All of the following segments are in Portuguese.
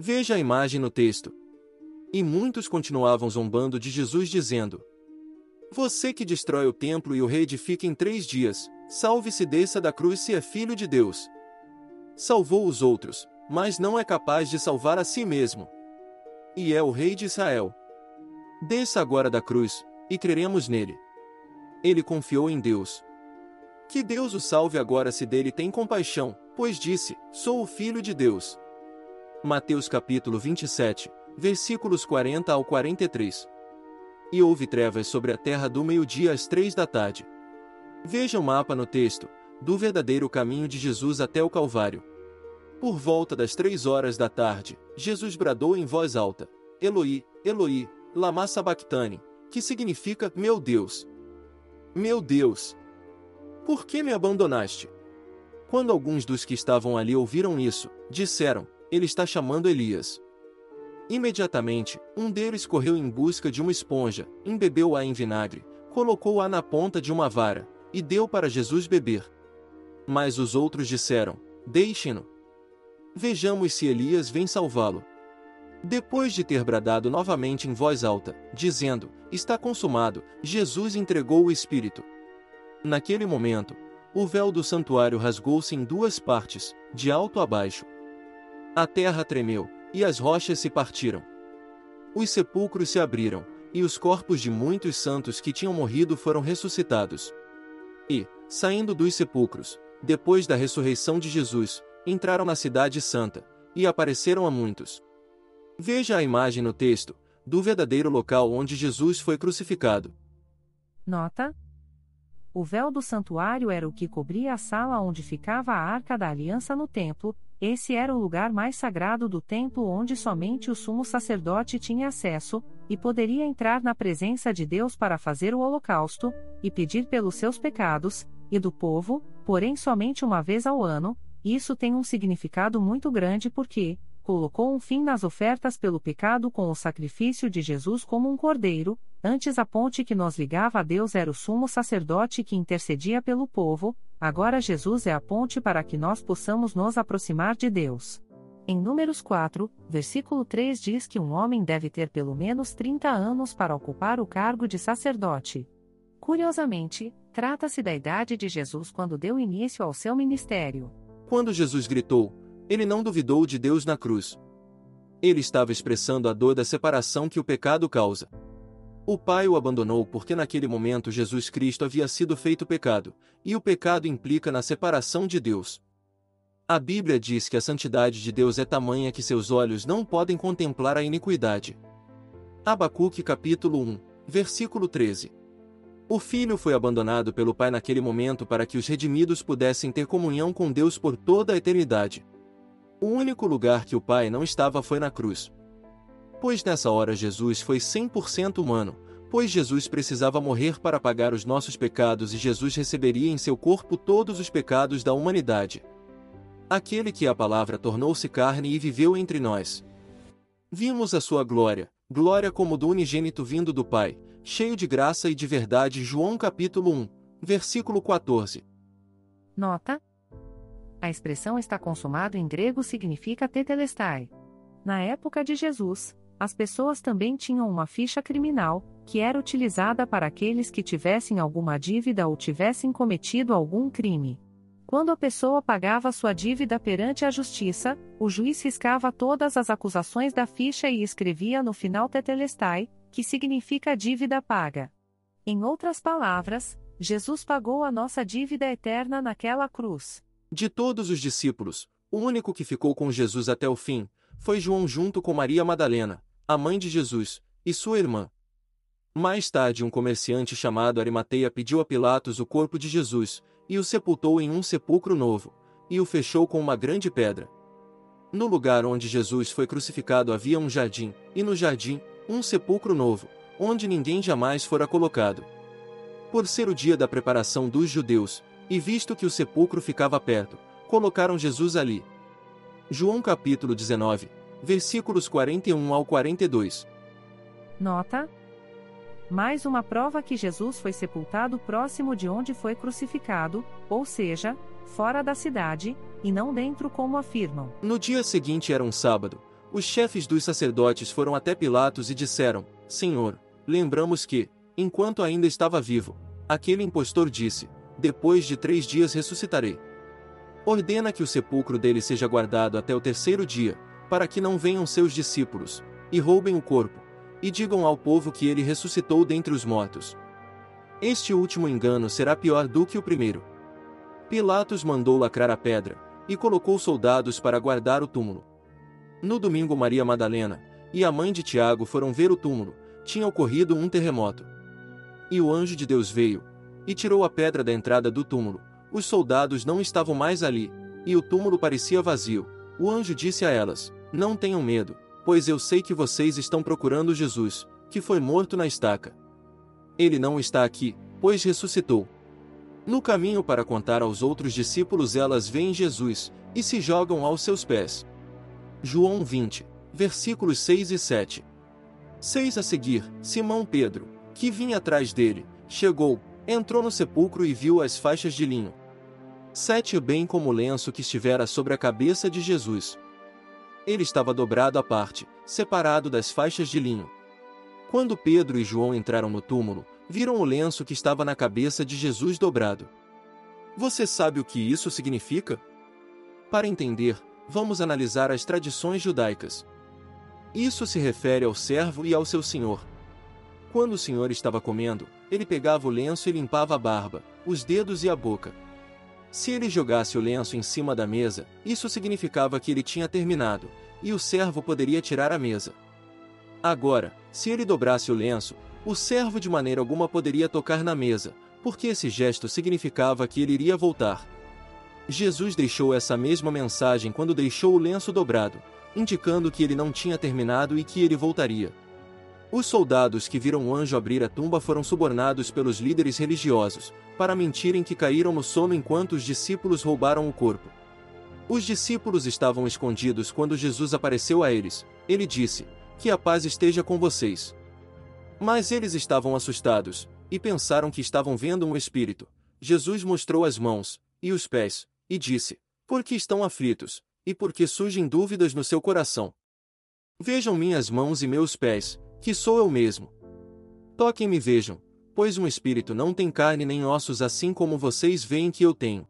Veja a imagem no texto. E muitos continuavam zombando de Jesus, dizendo: Você que destrói o templo e o reedifica em três dias, salve-se desça da cruz se é filho de Deus. Salvou os outros, mas não é capaz de salvar a si mesmo. E é o rei de Israel. Desça agora da cruz, e creremos nele. Ele confiou em Deus. Que Deus o salve agora se dele tem compaixão, pois disse: Sou o filho de Deus. Mateus capítulo 27, versículos 40 ao 43. E houve trevas sobre a terra do meio-dia às três da tarde. Veja o mapa no texto, do verdadeiro caminho de Jesus até o Calvário. Por volta das três horas da tarde, Jesus bradou em voz alta: Eloi, Eloi, lama sabachthani, que significa Meu Deus. Meu Deus. Por que me abandonaste? Quando alguns dos que estavam ali ouviram isso, disseram: Ele está chamando Elias. Imediatamente, um deles correu em busca de uma esponja, embebeu-a em vinagre, colocou-a na ponta de uma vara, e deu para Jesus beber. Mas os outros disseram: Deixe-no. Vejamos se Elias vem salvá-lo. Depois de ter bradado novamente em voz alta, dizendo: Está consumado, Jesus entregou o Espírito. Naquele momento, o véu do santuário rasgou-se em duas partes, de alto a baixo. A terra tremeu, e as rochas se partiram. Os sepulcros se abriram, e os corpos de muitos santos que tinham morrido foram ressuscitados. E, saindo dos sepulcros, depois da ressurreição de Jesus, entraram na Cidade Santa, e apareceram a muitos. Veja a imagem no texto, do verdadeiro local onde Jesus foi crucificado. Nota: O véu do santuário era o que cobria a sala onde ficava a arca da aliança no templo, esse era o lugar mais sagrado do templo onde somente o sumo sacerdote tinha acesso, e poderia entrar na presença de Deus para fazer o holocausto, e pedir pelos seus pecados, e do povo, porém somente uma vez ao ano, isso tem um significado muito grande porque, colocou um fim nas ofertas pelo pecado com o sacrifício de Jesus como um cordeiro, antes a ponte que nos ligava a Deus era o sumo sacerdote que intercedia pelo povo, agora Jesus é a ponte para que nós possamos nos aproximar de Deus. Em Números 4, versículo 3 diz que um homem deve ter pelo menos 30 anos para ocupar o cargo de sacerdote. Curiosamente, trata-se da idade de Jesus quando deu início ao seu ministério. Quando Jesus gritou: ele não duvidou de Deus na cruz. Ele estava expressando a dor da separação que o pecado causa. O Pai o abandonou porque naquele momento Jesus Cristo havia sido feito pecado, e o pecado implica na separação de Deus. A Bíblia diz que a santidade de Deus é tamanha que seus olhos não podem contemplar a iniquidade. Abacuque capítulo 1, versículo 13. O filho foi abandonado pelo pai naquele momento para que os redimidos pudessem ter comunhão com Deus por toda a eternidade. O único lugar que o Pai não estava foi na cruz. Pois nessa hora Jesus foi 100% humano, pois Jesus precisava morrer para pagar os nossos pecados e Jesus receberia em seu corpo todos os pecados da humanidade. Aquele que a palavra tornou-se carne e viveu entre nós. Vimos a sua glória, glória como do unigênito vindo do Pai, cheio de graça e de verdade. João capítulo 1, versículo 14. Nota: a expressão está consumado em grego significa tetelestai. Na época de Jesus, as pessoas também tinham uma ficha criminal, que era utilizada para aqueles que tivessem alguma dívida ou tivessem cometido algum crime. Quando a pessoa pagava sua dívida perante a justiça, o juiz riscava todas as acusações da ficha e escrevia no final tetelestai, que significa dívida paga. Em outras palavras, Jesus pagou a nossa dívida eterna naquela cruz. De todos os discípulos, o único que ficou com Jesus até o fim, foi João junto com Maria Madalena, a mãe de Jesus, e sua irmã. Mais tarde um comerciante chamado Arimateia pediu a Pilatos o corpo de Jesus, e o sepultou em um sepulcro novo, e o fechou com uma grande pedra. No lugar onde Jesus foi crucificado havia um jardim, e no jardim, um sepulcro novo, onde ninguém jamais fora colocado. Por ser o dia da preparação dos judeus, e visto que o sepulcro ficava perto, colocaram Jesus ali. João capítulo 19, versículos 41 ao 42. Nota: Mais uma prova que Jesus foi sepultado próximo de onde foi crucificado, ou seja, fora da cidade, e não dentro como afirmam. No dia seguinte era um sábado, Os chefes dos sacerdotes foram até Pilatos e disseram: Senhor, lembramos que, enquanto ainda estava vivo, aquele impostor disse: Depois de três dias ressuscitarei. Ordena que o sepulcro dele seja guardado até o terceiro dia, para que não venham seus discípulos, e roubem o corpo, e digam ao povo que ele ressuscitou dentre os mortos. Este último engano será pior do que o primeiro. Pilatos mandou lacrar a pedra, e colocou soldados para guardar o túmulo. No domingo, Maria Madalena e a mãe de Tiago foram ver o túmulo, tinha ocorrido um terremoto. E o anjo de Deus veio, e tirou a pedra da entrada do túmulo. Os soldados não estavam mais ali, e o túmulo parecia vazio. O anjo disse a elas: Não tenham medo, pois eu sei que vocês estão procurando Jesus, que foi morto na estaca. Ele não está aqui, pois ressuscitou. No caminho para contar aos outros discípulos, elas veem Jesus e se jogam aos seus pés. João 20, versículos 6 e 7. 6 a seguir, Simão Pedro, que vinha atrás dele, chegou, entrou no sepulcro e viu as faixas de linho. 7 bem como o lenço que estivera sobre a cabeça de Jesus. Ele estava dobrado à parte, separado das faixas de linho. Quando Pedro e João entraram no túmulo, viram o lenço que estava na cabeça de Jesus dobrado. Você sabe o que isso significa? Para entender, vamos analisar as tradições judaicas. Isso se refere ao servo e ao seu senhor. Quando o senhor estava comendo, ele pegava o lenço e limpava a barba, os dedos e a boca. Se ele jogasse o lenço em cima da mesa, isso significava que ele tinha terminado, e o servo poderia tirar a mesa. Agora, se ele dobrasse o lenço, o servo de maneira alguma poderia tocar na mesa, porque esse gesto significava que ele iria voltar. Jesus deixou essa mesma mensagem quando deixou o lenço dobrado, indicando que ele não tinha terminado e que ele voltaria. Os soldados que viram o anjo abrir a tumba foram subornados pelos líderes religiosos, para mentirem que caíram no sono enquanto os discípulos roubaram o corpo. Os discípulos estavam escondidos quando Jesus apareceu a eles. Ele disse: Que a paz esteja com vocês. Mas eles estavam assustados, e pensaram que estavam vendo um espírito. Jesus mostrou as mãos, e os pés, e disse: Por que estão aflitos, e por que surgem dúvidas no seu coração? Vejam minhas mãos e meus pés, que sou eu mesmo. Toquem-me e vejam, pois um espírito não tem carne nem ossos assim como vocês veem que eu tenho.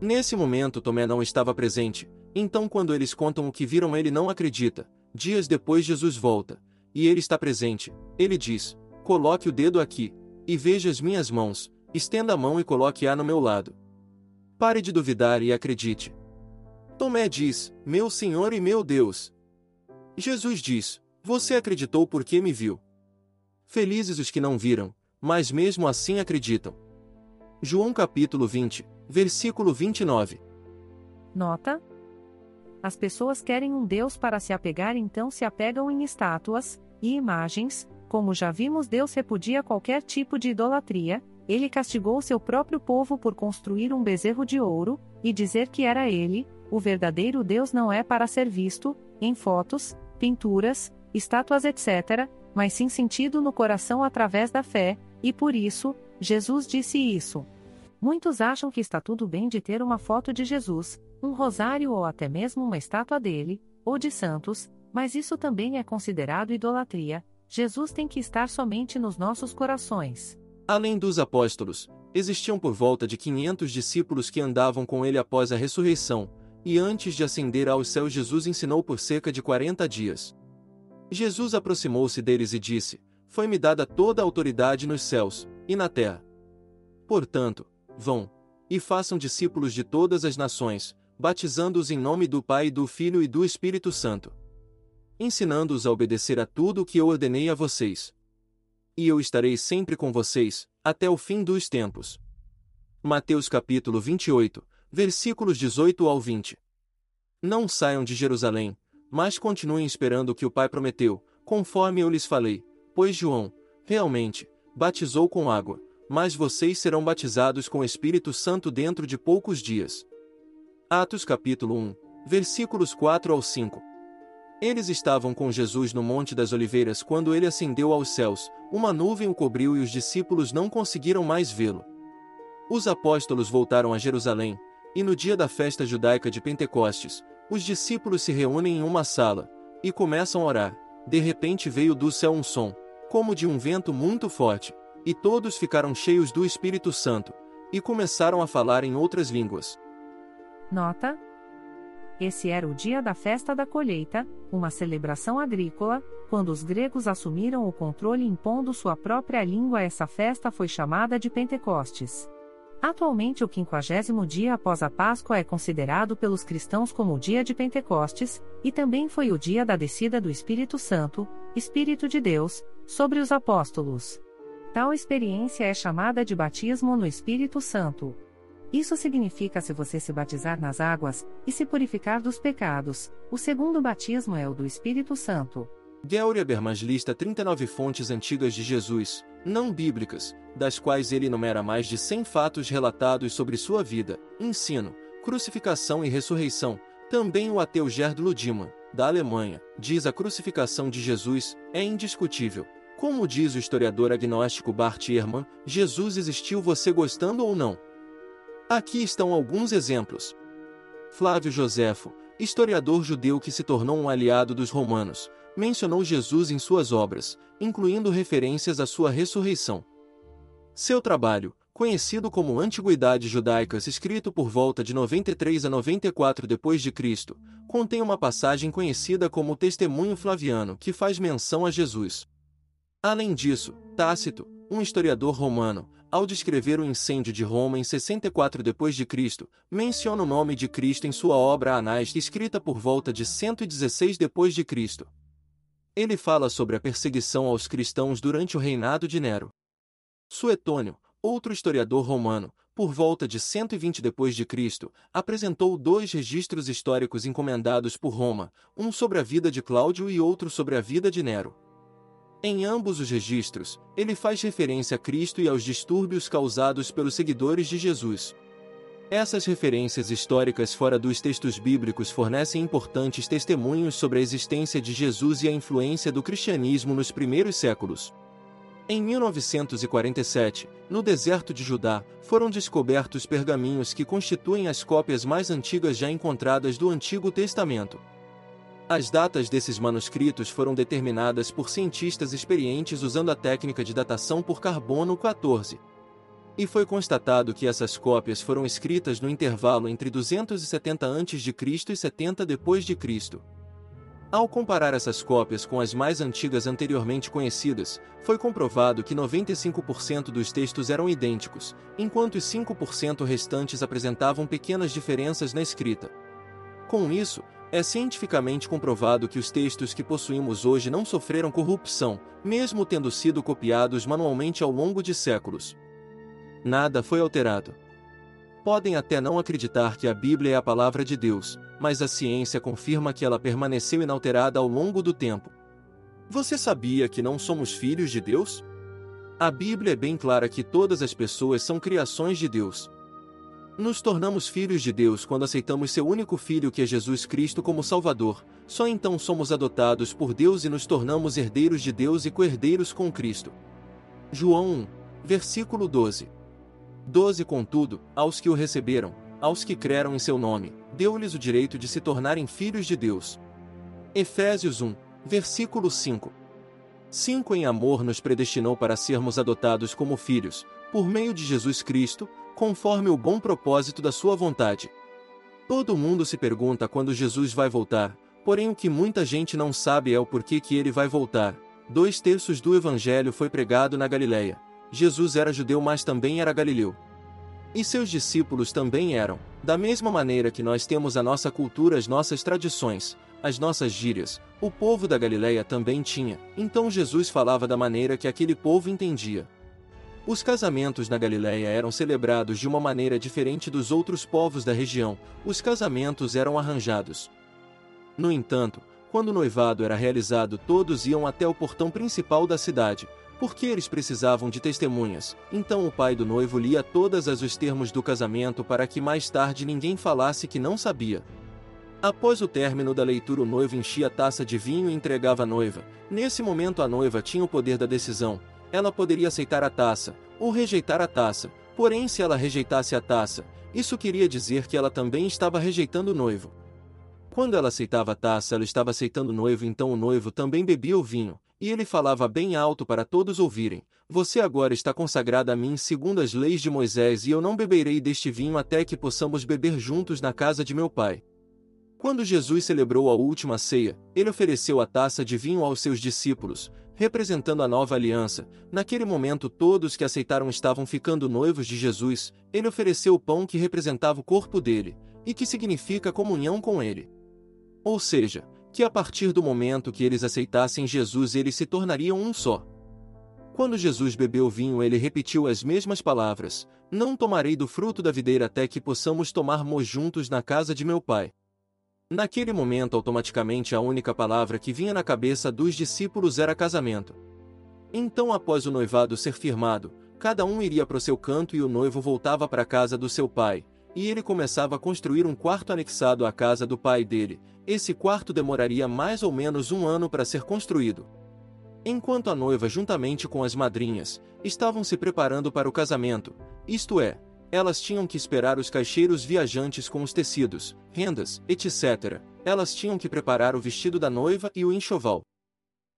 Nesse momento Tomé não estava presente, então quando eles contam o que viram ele não acredita. Dias depois Jesus volta, e ele está presente. Ele diz: Coloque o dedo aqui, e veja as minhas mãos, estenda a mão e coloque-a no meu lado. Pare de duvidar e acredite. Tomé diz: Meu Senhor e meu Deus. Jesus diz: Você acreditou porque me viu. Felizes os que não viram, mas mesmo assim acreditam. João capítulo 20, versículo 29. Nota: As pessoas querem um Deus para se apegar, então se apegam em estátuas e imagens. Como já vimos, Deus repudia qualquer tipo de idolatria, ele castigou seu próprio povo por construir um bezerro de ouro, e dizer que era ele, o verdadeiro Deus não é para ser visto, em fotos, pinturas, estátuas etc., mas sim sentido no coração através da fé, e por isso, Jesus disse isso. Muitos acham que está tudo bem de ter uma foto de Jesus, um rosário ou até mesmo uma estátua dele, ou de santos, mas isso também é considerado idolatria. Jesus tem que estar somente nos nossos corações. Além dos apóstolos, existiam por volta de 500 discípulos que andavam com ele após a ressurreição, e antes de ascender aos céus Jesus ensinou por cerca de 40 dias. Jesus aproximou-se deles e disse: Foi-me dada toda a autoridade nos céus e na terra. Portanto, vão e façam discípulos de todas as nações, batizando-os em nome do Pai, do Filho e do Espírito Santo, ensinando-os a obedecer a tudo o que eu ordenei a vocês e eu estarei sempre com vocês, até o fim dos tempos. Mateus capítulo 28, versículos 18 ao 20. Não saiam de Jerusalém, mas continuem esperando o que o Pai prometeu, conforme eu lhes falei, pois João, realmente, batizou com água, mas vocês serão batizados com o Espírito Santo dentro de poucos dias. Atos capítulo 1, versículos 4 ao 5. Eles estavam com Jesus no Monte das Oliveiras quando ele ascendeu aos céus, uma nuvem o cobriu e os discípulos não conseguiram mais vê-lo. Os apóstolos voltaram a Jerusalém, e no dia da festa judaica de Pentecostes, os discípulos se reúnem em uma sala, e começam a orar. De repente veio do céu um som, como de um vento muito forte, e todos ficaram cheios do Espírito Santo, e começaram a falar em outras línguas. Nota: Esse era o dia da festa da colheita, uma celebração agrícola, quando os gregos assumiram o controle impondo sua própria língua. Essa festa foi chamada de Pentecostes. Atualmente, o quinquagésimo dia após a Páscoa é considerado pelos cristãos como o dia de Pentecostes, e também foi o dia da descida do Espírito Santo, Espírito de Deus, sobre os apóstolos. Tal experiência é chamada de batismo no Espírito Santo. Isso significa se você se batizar nas águas e se purificar dos pecados. O segundo batismo é o do Espírito Santo. Georg Habermas lista 39 fontes antigas de Jesus, não bíblicas, das quais ele enumera mais de 100 fatos relatados sobre sua vida, ensino, crucificação e ressurreição. Também o ateu Gerd Ludimann, da Alemanha, diz a crucificação de Jesus é indiscutível. Como diz o historiador agnóstico Bart Ehrman, Jesus existiu você gostando ou não. Aqui estão alguns exemplos. Flávio Joséfo, historiador judeu que se tornou um aliado dos romanos, mencionou Jesus em suas obras, incluindo referências à sua ressurreição. Seu trabalho, conhecido como Antiguidades Judaicas, escrito por volta de 93 a 94 d.C., contém uma passagem conhecida como Testemunho Flaviano que faz menção a Jesus. Além disso, Tácito, um historiador romano, ao descrever o incêndio de Roma em 64 d.C., menciona o nome de Cristo em sua obra Anais, escrita por volta de 116 d.C. Ele fala sobre a perseguição aos cristãos durante o reinado de Nero. Suetônio, outro historiador romano, por volta de 120 d.C., apresentou dois registros históricos encomendados por Roma, um sobre a vida de Cláudio e outro sobre a vida de Nero. Em ambos os registros, ele faz referência a Cristo e aos distúrbios causados pelos seguidores de Jesus. Essas referências históricas fora dos textos bíblicos fornecem importantes testemunhos sobre a existência de Jesus e a influência do cristianismo nos primeiros séculos. Em 1947, no deserto de Judá, foram descobertos pergaminhos que constituem as cópias mais antigas já encontradas do Antigo Testamento. As datas desses manuscritos foram determinadas por cientistas experientes usando a técnica de datação por carbono 14. E foi constatado que essas cópias foram escritas no intervalo entre 270 a.C. e 70 d.C. Ao comparar essas cópias com as mais antigas anteriormente conhecidas, foi comprovado que 95% dos textos eram idênticos, enquanto os 5% restantes apresentavam pequenas diferenças na escrita. Com isso, é cientificamente comprovado que os textos que possuímos hoje não sofreram corrupção, mesmo tendo sido copiados manualmente ao longo de séculos. Nada foi alterado. Podem até não acreditar que a Bíblia é a palavra de Deus, mas a ciência confirma que ela permaneceu inalterada ao longo do tempo. Você sabia que não somos filhos de Deus? A Bíblia é bem clara que todas as pessoas são criações de Deus. Nos tornamos filhos de Deus quando aceitamos seu único filho que é Jesus Cristo como Salvador, só então somos adotados por Deus e nos tornamos herdeiros de Deus e co-herdeiros com Cristo. João 1, versículo 12. 12 Contudo, aos que o receberam, aos que creram em seu nome, deu-lhes o direito de se tornarem filhos de Deus. Efésios 1, versículo 5. 5 Em amor nos predestinou para sermos adotados como filhos, por meio de Jesus Cristo, conforme o bom propósito da sua vontade. Todo mundo se pergunta quando Jesus vai voltar, porém o que muita gente não sabe é o porquê que ele vai voltar. Dois terços do evangelho foi pregado na Galileia. Jesus era judeu, mas também era galileu. E seus discípulos também eram. Da mesma maneira que nós temos a nossa cultura, as nossas tradições, as nossas gírias, o povo da Galileia também tinha. Então Jesus falava da maneira que aquele povo entendia. Os casamentos na Galileia eram celebrados de uma maneira diferente dos outros povos da região. Os casamentos eram arranjados. No entanto, quando o noivado era realizado, todos iam até o portão principal da cidade, porque eles precisavam de testemunhas. Então o pai do noivo lia todas as os termos do casamento para que mais tarde ninguém falasse que não sabia. Após o término da leitura, o noivo enchia a taça de vinho e entregava à noiva. Nesse momento, a noiva tinha o poder da decisão. Ela poderia aceitar a taça, ou rejeitar a taça. Porém, se ela rejeitasse a taça, isso queria dizer que ela também estava rejeitando o noivo. Quando ela aceitava a taça, ela estava aceitando o noivo, então o noivo também bebia o vinho, e ele falava bem alto para todos ouvirem: Você agora está consagrada a mim segundo as leis de Moisés, e eu não beberei deste vinho até que possamos beber juntos na casa de meu pai. Quando Jesus celebrou a última ceia, ele ofereceu a taça de vinho aos seus discípulos, representando a nova aliança. Naquele momento, todos que aceitaram estavam ficando noivos de Jesus. Ele ofereceu o pão que representava o corpo dele, e que significa comunhão com ele. Ou seja, que a partir do momento que eles aceitassem Jesus eles se tornariam um só. Quando Jesus bebeu vinho, ele repetiu as mesmas palavras: Não tomarei do fruto da videira até que possamos tomarmos juntos na casa de meu pai. Naquele momento, automaticamente, a única palavra que vinha na cabeça dos discípulos era casamento. Então, após o noivado ser firmado, cada um iria para o seu canto e o noivo voltava para a casa do seu pai, e ele começava a construir um quarto anexado à casa do pai dele. Esse quarto demoraria mais ou menos um ano para ser construído. Enquanto a noiva, juntamente com as madrinhas, estavam se preparando para o casamento, isto é, elas tinham que esperar os caixeiros viajantes com os tecidos, rendas, etc. Elas tinham que preparar o vestido da noiva e o enxoval.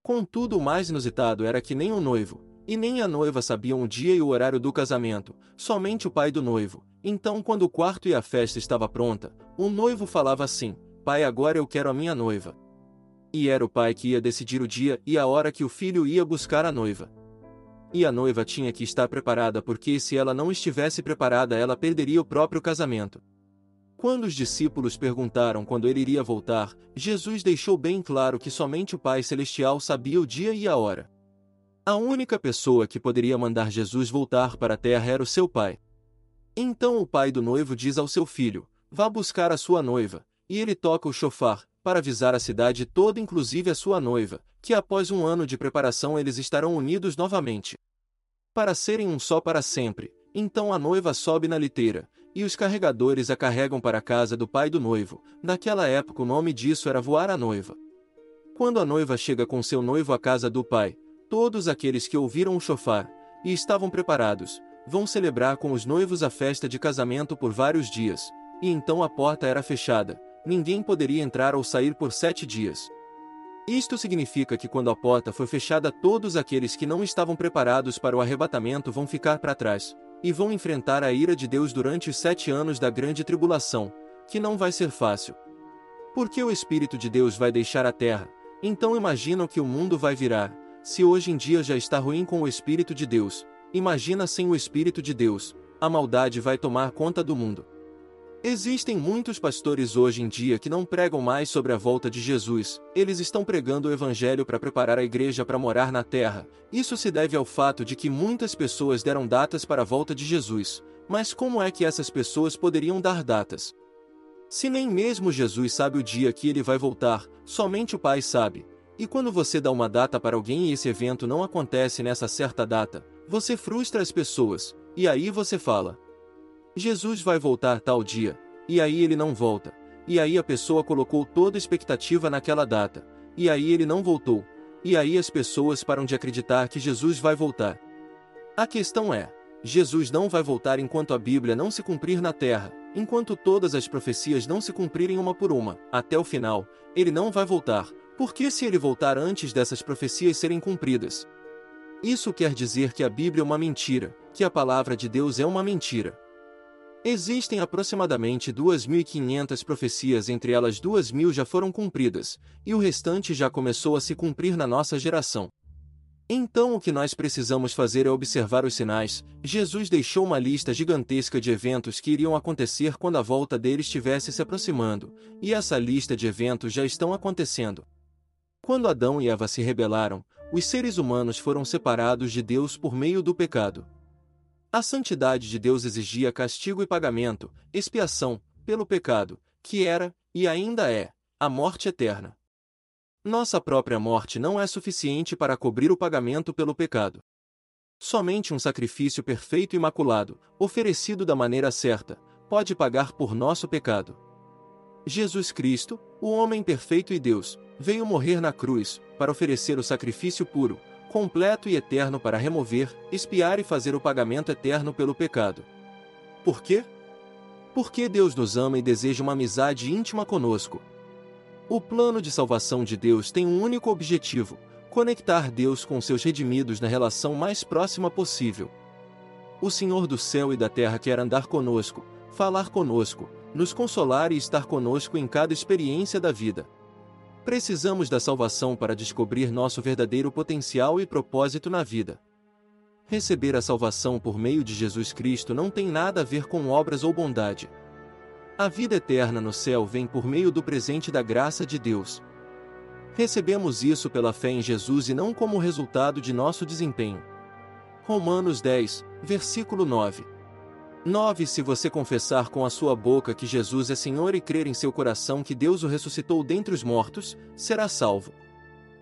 Contudo, o mais inusitado era que nem o noivo, e nem a noiva sabiam o dia e o horário do casamento, somente o pai do noivo. Então, quando o quarto e a festa estava pronta, o noivo falava assim: Pai, agora eu quero a minha noiva. E era o pai que ia decidir o dia e a hora que o filho ia buscar a noiva. E a noiva tinha que estar preparada porque se ela não estivesse preparada ela perderia o próprio casamento. Quando os discípulos perguntaram quando ele iria voltar, Jesus deixou bem claro que somente o Pai Celestial sabia o dia e a hora. A única pessoa que poderia mandar Jesus voltar para a terra era o seu pai. Então o pai do noivo diz ao seu filho: Vá buscar a sua noiva, e ele toca o chofar, para avisar a cidade toda, inclusive a sua noiva, que após um ano de preparação eles estarão unidos novamente. Para serem um só para sempre, então a noiva sobe na liteira, e os carregadores a carregam para a casa do pai do noivo. Naquela época o nome disso era voar a noiva. Quando a noiva chega com seu noivo à casa do pai, Todos aqueles que ouviram o chofar e estavam preparados vão celebrar com os noivos a festa de casamento por vários dias, e então a porta era fechada, ninguém poderia entrar ou sair por sete dias. Isto significa que quando a porta for fechada, todos aqueles que não estavam preparados para o arrebatamento vão ficar para trás, e vão enfrentar a ira de Deus durante os sete anos da grande tribulação, que não vai ser fácil. Porque o Espírito de Deus vai deixar a terra, então imaginam que o mundo vai virar, se hoje em dia já está ruim com o Espírito de Deus, imagina sem o Espírito de Deus, a maldade vai tomar conta do mundo. Existem muitos pastores hoje em dia que não pregam mais sobre a volta de Jesus, eles estão pregando o Evangelho para preparar a igreja para morar na terra. Isso se deve ao fato de que muitas pessoas deram datas para a volta de Jesus. Mas como é que essas pessoas poderiam dar datas? Se nem mesmo Jesus sabe o dia que ele vai voltar, somente o Pai sabe. E quando você dá uma data para alguém e esse evento não acontece nessa certa data, você frustra as pessoas, e aí você fala: Jesus vai voltar tal dia, e aí ele não volta, e aí a pessoa colocou toda a expectativa naquela data, e aí ele não voltou, e aí as pessoas param de acreditar que Jesus vai voltar. A questão é: Jesus não vai voltar enquanto a Bíblia não se cumprir na terra, enquanto todas as profecias não se cumprirem uma por uma, até o final, ele não vai voltar, por que se ele voltar antes dessas profecias serem cumpridas? Isso quer dizer que a Bíblia é uma mentira, que a palavra de Deus é uma mentira. Existem aproximadamente 2.500 profecias, entre elas 2.000 já foram cumpridas, e o restante já começou a se cumprir na nossa geração. Então o que nós precisamos fazer é observar os sinais. Jesus deixou uma lista gigantesca de eventos que iriam acontecer quando a volta dele estivesse se aproximando, e essa lista de eventos já estão acontecendo. Quando Adão e Eva se rebelaram, os seres humanos foram separados de Deus por meio do pecado. A santidade de Deus exigia castigo e pagamento, expiação, pelo pecado, que era, e ainda é, a morte eterna. Nossa própria morte não é suficiente para cobrir o pagamento pelo pecado. Somente um sacrifício perfeito e imaculado, oferecido da maneira certa, pode pagar por nosso pecado. Jesus Cristo, o homem perfeito e Deus, veio morrer na cruz, para oferecer o sacrifício puro, completo e eterno para remover, expiar e fazer o pagamento eterno pelo pecado. Por quê? Porque Deus nos ama e deseja uma amizade íntima conosco. O plano de salvação de Deus tem um único objetivo: conectar Deus com seus redimidos na relação mais próxima possível. O Senhor do céu e da terra quer andar conosco, falar conosco, nos consolar e estar conosco em cada experiência da vida. Precisamos da salvação para descobrir nosso verdadeiro potencial e propósito na vida. Receber a salvação por meio de Jesus Cristo não tem nada a ver com obras ou bondade. A vida eterna no céu vem por meio do presente da graça de Deus. Recebemos isso pela fé em Jesus e não como resultado de nosso desempenho. Romanos 10, versículo 9. 9. Se você confessar com a sua boca que Jesus é Senhor e crer em seu coração que Deus o ressuscitou dentre os mortos, será salvo.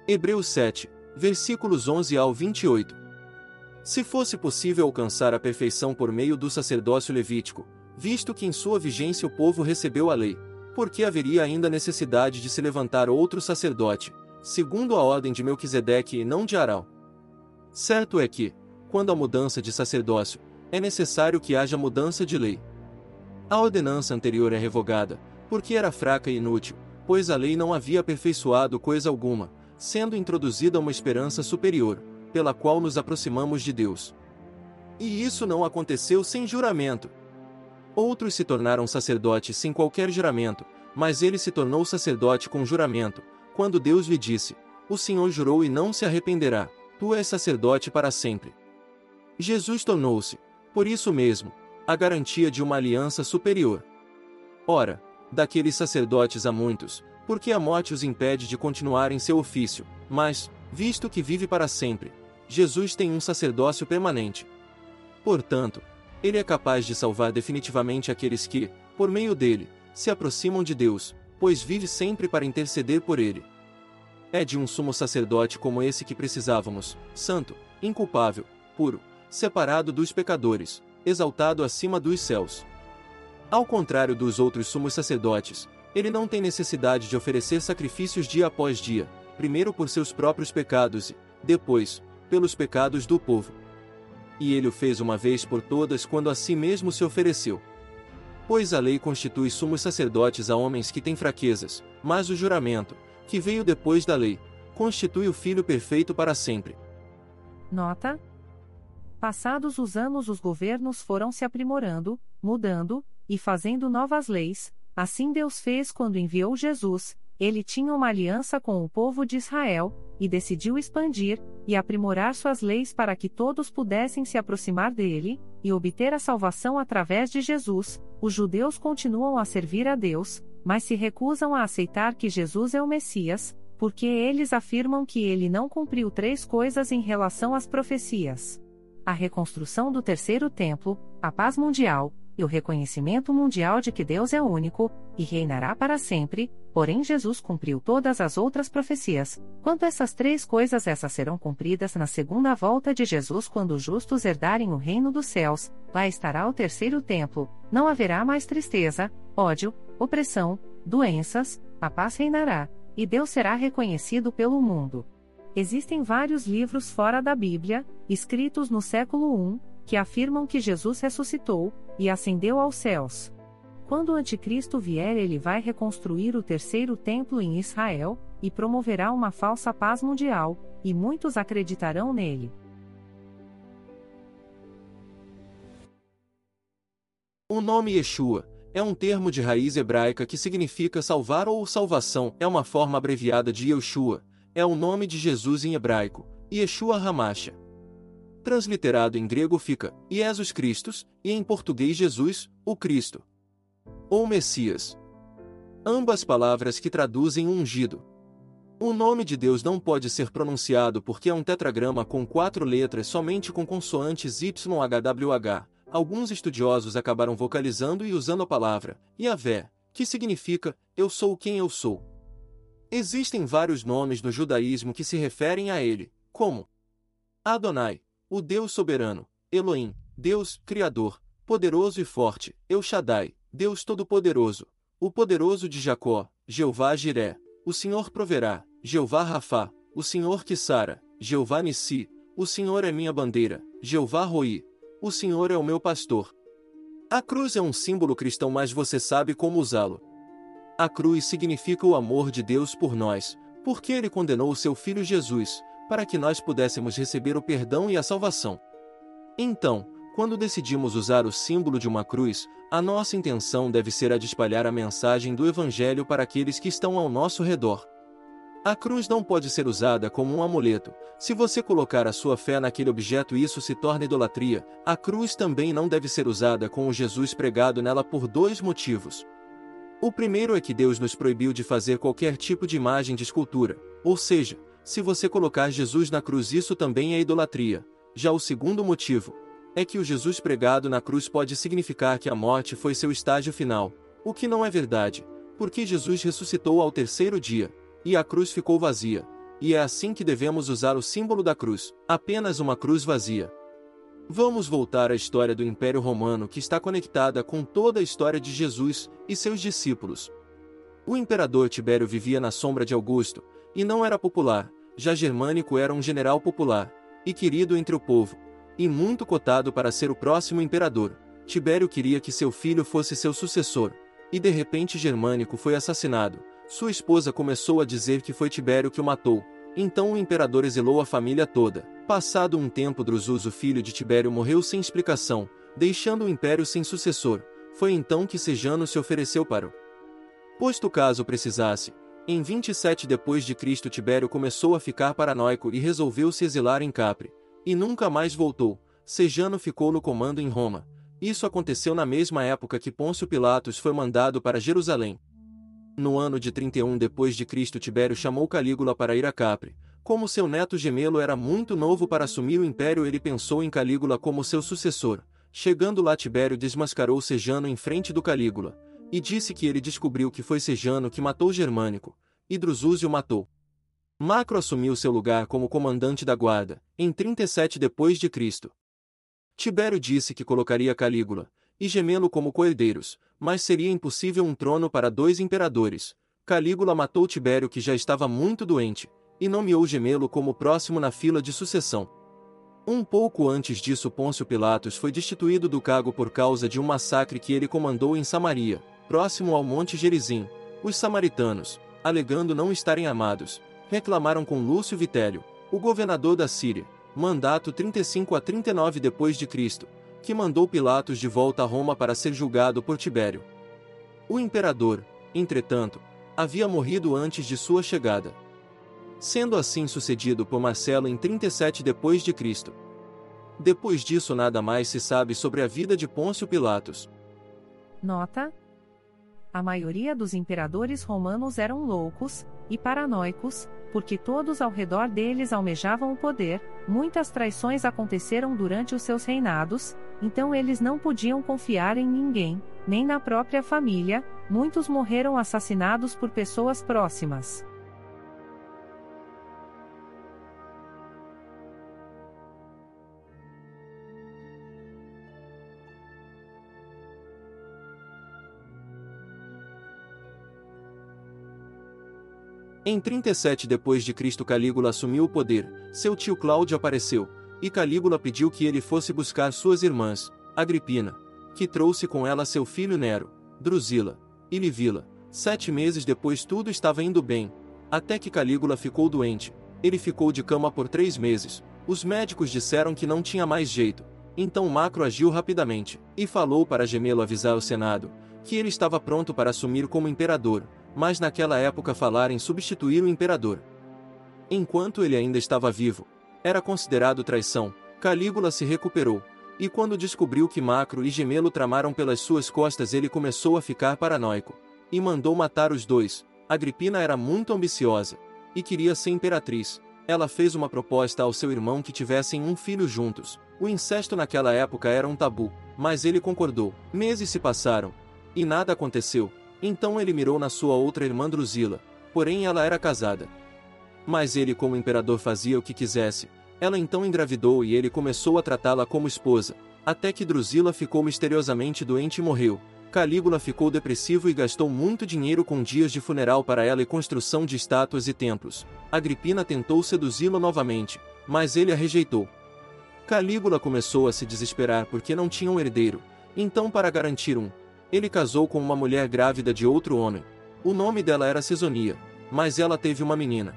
Hebreus 7, versículos 11 ao 28. Se fosse possível alcançar a perfeição por meio do sacerdócio levítico, visto que em sua vigência o povo recebeu a lei, por que haveria ainda necessidade de se levantar outro sacerdote, segundo a ordem de Melquisedeque e não de Arão? Certo é que, quando a mudança de sacerdócio, é necessário que haja mudança de lei. A ordenança anterior é revogada, porque era fraca e inútil, pois a lei não havia aperfeiçoado coisa alguma, sendo introduzida uma esperança superior, pela qual nos aproximamos de Deus. E isso não aconteceu sem juramento. Outros se tornaram sacerdotes sem qualquer juramento, mas ele se tornou sacerdote com juramento, quando Deus lhe disse: O Senhor jurou e não se arrependerá, tu és sacerdote para sempre. Jesus tornou-se, por isso mesmo, a garantia de uma aliança superior. Ora, daqueles sacerdotes há muitos, porque a morte os impede de continuar em seu ofício, mas, visto que vive para sempre, Jesus tem um sacerdócio permanente. Portanto, ele é capaz de salvar definitivamente aqueles que, por meio dele, se aproximam de Deus, pois vive sempre para interceder por ele. É de um sumo sacerdote como esse que precisávamos, santo, inculpável, puro, separado dos pecadores, exaltado acima dos céus. Ao contrário dos outros sumos sacerdotes, ele não tem necessidade de oferecer sacrifícios dia após dia, primeiro por seus próprios pecados e, depois, pelos pecados do povo. E ele o fez uma vez por todas quando a si mesmo se ofereceu. Pois a lei constitui sumos sacerdotes a homens que têm fraquezas, mas o juramento, que veio depois da lei, constitui o Filho perfeito para sempre. Nota: Passados os anos, os governos foram se aprimorando, mudando e fazendo novas leis. Assim Deus fez quando enviou Jesus. Ele tinha uma aliança com o povo de Israel e decidiu expandir e aprimorar suas leis para que todos pudessem se aproximar dele e obter a salvação através de Jesus. Os judeus continuam a servir a Deus, mas se recusam a aceitar que Jesus é o Messias, porque eles afirmam que ele não cumpriu três coisas em relação às profecias a reconstrução do terceiro templo, a paz mundial, e o reconhecimento mundial de que Deus é único, e reinará para sempre, porém Jesus cumpriu todas as outras profecias. Quanto essas três coisas, essas serão cumpridas na segunda volta de Jesus quando os justos herdarem o reino dos céus, lá estará o terceiro templo, não haverá mais tristeza, ódio, opressão, doenças, a paz reinará, e Deus será reconhecido pelo mundo. Existem vários livros fora da Bíblia, escritos no século I, que afirmam que Jesus ressuscitou e ascendeu aos céus. Quando o Anticristo vier, ele vai reconstruir o terceiro templo em Israel e promoverá uma falsa paz mundial, e muitos acreditarão nele. O nome Yeshua é um termo de raiz hebraica que significa salvar ou salvação, é uma forma abreviada de Yeshua, é o nome de Jesus em hebraico, Yeshua Hamasha. Transliterado em grego fica Jesus Christus e em português Jesus, o Cristo. Ou Messias. Ambas palavras que traduzem ungido. O nome de Deus não pode ser pronunciado porque é um tetragrama com quatro letras somente com consoantes YHWH. Alguns estudiosos acabaram vocalizando e usando a palavra Yahvé, que significa Eu sou quem eu sou. Existem vários nomes no judaísmo que se referem a ele, como Adonai, o Deus soberano, Elohim, Deus criador, poderoso e forte, El Shaddai, Deus todo-poderoso, o poderoso de Jacó, Jeová Jiré, o Senhor proverá, Jeová Rafá, o Senhor que sara, Jeová Nissi, o Senhor é minha bandeira, Jeová Roi, o Senhor é o meu pastor. A cruz é um símbolo cristão, mas você sabe como usá-lo. A cruz significa o amor de Deus por nós, porque ele condenou o seu filho Jesus, para que nós pudéssemos receber o perdão e a salvação. Então, quando decidimos usar o símbolo de uma cruz, a nossa intenção deve ser a de espalhar a mensagem do Evangelho para aqueles que estão ao nosso redor. A cruz não pode ser usada como um amuleto. Se você colocar a sua fé naquele objeto e isso se torna idolatria, a cruz também não deve ser usada com o Jesus pregado nela por dois motivos. O primeiro é que Deus nos proibiu de fazer qualquer tipo de imagem de escultura, ou seja, se você colocar Jesus na cruz, isso também é idolatria. Já o segundo motivo é que o Jesus pregado na cruz pode significar que a morte foi seu estágio final, o que não é verdade, porque Jesus ressuscitou ao terceiro dia, e a cruz ficou vazia. E é assim que devemos usar o símbolo da cruz, apenas uma cruz vazia. Vamos voltar à história do Império Romano que está conectada com toda a história de Jesus e seus discípulos. O imperador Tibério vivia na sombra de Augusto, e não era popular, já Germânico era um general popular, e querido entre o povo, e muito cotado para ser o próximo imperador. Tibério queria que seu filho fosse seu sucessor, e de repente Germânico foi assassinado. Sua esposa começou a dizer que foi Tibério que o matou, então o imperador exilou a família toda. Passado um tempo Drusus, o filho de Tibério, morreu sem explicação, deixando o império sem sucessor. Foi então que Sejano se ofereceu para o posto caso precisasse, em 27 depois de Cristo Tibério começou a ficar paranoico e resolveu se exilar em Capri, e nunca mais voltou. Sejano ficou no comando em Roma. Isso aconteceu na mesma época que Pôncio Pilatos foi mandado para Jerusalém. No ano de 31 depois de Cristo Tibério chamou Calígula para ir a Capri. Como seu neto gemelo era muito novo para assumir o império, ele pensou em Calígula como seu sucessor. Chegando lá Tibério desmascarou Sejano em frente do Calígula e disse que ele descobriu que foi Sejano que matou Germânico, e Drusúzio matou. Macro assumiu seu lugar como comandante da guarda, em 37 depois de Cristo. Tibério disse que colocaria Calígula e Gemelo como coerdeiros, mas seria impossível um trono para dois imperadores. Calígula matou Tibério que já estava muito doente, e nomeou Gemelo como próximo na fila de sucessão. Um pouco antes disso Pôncio Pilatos foi destituído do cargo por causa de um massacre que ele comandou em Samaria, próximo ao Monte Gerizim, os samaritanos, alegando não estarem amados, reclamaram com Lúcio Vitélio, o governador da Síria, mandato 35 a 39 depois de Cristo, que mandou Pilatos de volta a Roma para ser julgado por Tibério. O imperador, entretanto, havia morrido antes de sua chegada. Sendo assim sucedido por Marcelo em 37 depois de Cristo. Depois disso nada mais se sabe sobre a vida de Pôncio Pilatos. Nota: a maioria dos imperadores romanos eram loucos e paranoicos, porque todos ao redor deles almejavam o poder, muitas traições aconteceram durante os seus reinados, então eles não podiam confiar em ninguém, nem na própria família, muitos morreram assassinados por pessoas próximas. Em 37 depois de Cristo Calígula assumiu o poder, seu tio Cláudio apareceu, e Calígula pediu que ele fosse buscar suas irmãs, Agripina, que trouxe com ela seu filho Nero, Drusila, e Livila. Sete meses depois tudo estava indo bem, até que Calígula ficou doente. Ele ficou de cama por três meses. Os médicos disseram que não tinha mais jeito. Então Macro agiu rapidamente, e falou para Gemelo avisar o Senado, que ele estava pronto para assumir como imperador, mas naquela época falar em substituir o imperador. Enquanto ele ainda estava vivo, era considerado traição. Calígula se recuperou, e quando descobriu que Macro e Gemelo tramaram pelas suas costas, ele começou a ficar paranoico e mandou matar os dois. Agripina era muito ambiciosa e queria ser imperatriz. Ela fez uma proposta ao seu irmão que tivessem um filho juntos. O incesto naquela época era um tabu, mas ele concordou. Meses se passaram e nada aconteceu. Então ele mirou na sua outra irmã Drusila, porém ela era casada. Mas ele, como imperador, fazia o que quisesse. Ela então engravidou e ele começou a tratá-la como esposa, até que Drusila ficou misteriosamente doente e morreu. Calígula ficou depressivo e gastou muito dinheiro com dias de funeral para ela e construção de estátuas e templos. Agripina tentou seduzi-lo novamente, mas ele a rejeitou. Calígula começou a se desesperar porque não tinha um herdeiro. Então, para garantir um, ele casou com uma mulher grávida de outro homem. O nome dela era Cesonia, mas ela teve uma menina.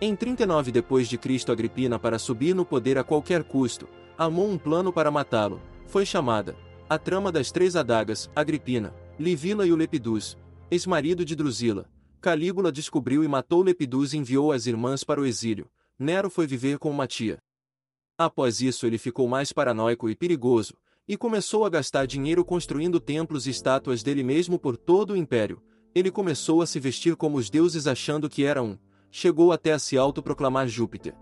Em 39 depois de Cristo Agripina para subir no poder a qualquer custo, amou um plano para matá-lo. Foi chamada a trama das três adagas, Agripina, Livila e o Lepidus, ex-marido de Drusila. Calígula descobriu e matou Lepidus e enviou as irmãs para o exílio. Nero foi viver com uma tia. Após isso ele ficou mais paranoico e perigoso, e começou a gastar dinheiro construindo templos e estátuas dele mesmo por todo o império, ele começou a se vestir como os deuses achando que era um. Chegou até a se autoproclamar Júpiter.